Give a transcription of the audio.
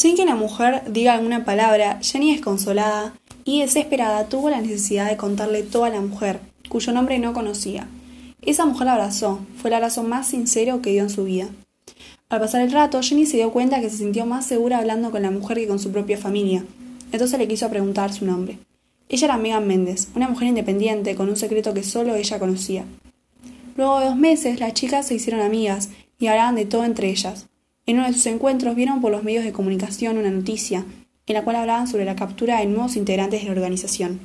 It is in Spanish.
Sin que la mujer diga alguna palabra, Jenny desconsolada y desesperada tuvo la necesidad de contarle todo a la mujer, cuyo nombre no conocía. Esa mujer la abrazó, fue el abrazo más sincero que dio en su vida. Al pasar el rato, Jenny se dio cuenta que se sintió más segura hablando con la mujer que con su propia familia. Entonces le quiso preguntar su nombre. Ella era Megan Méndez, una mujer independiente con un secreto que solo ella conocía. Luego de dos meses, las chicas se hicieron amigas y hablaban de todo entre ellas. En uno de sus encuentros vieron por los medios de comunicación una noticia en la cual hablaban sobre la captura de nuevos integrantes de la organización.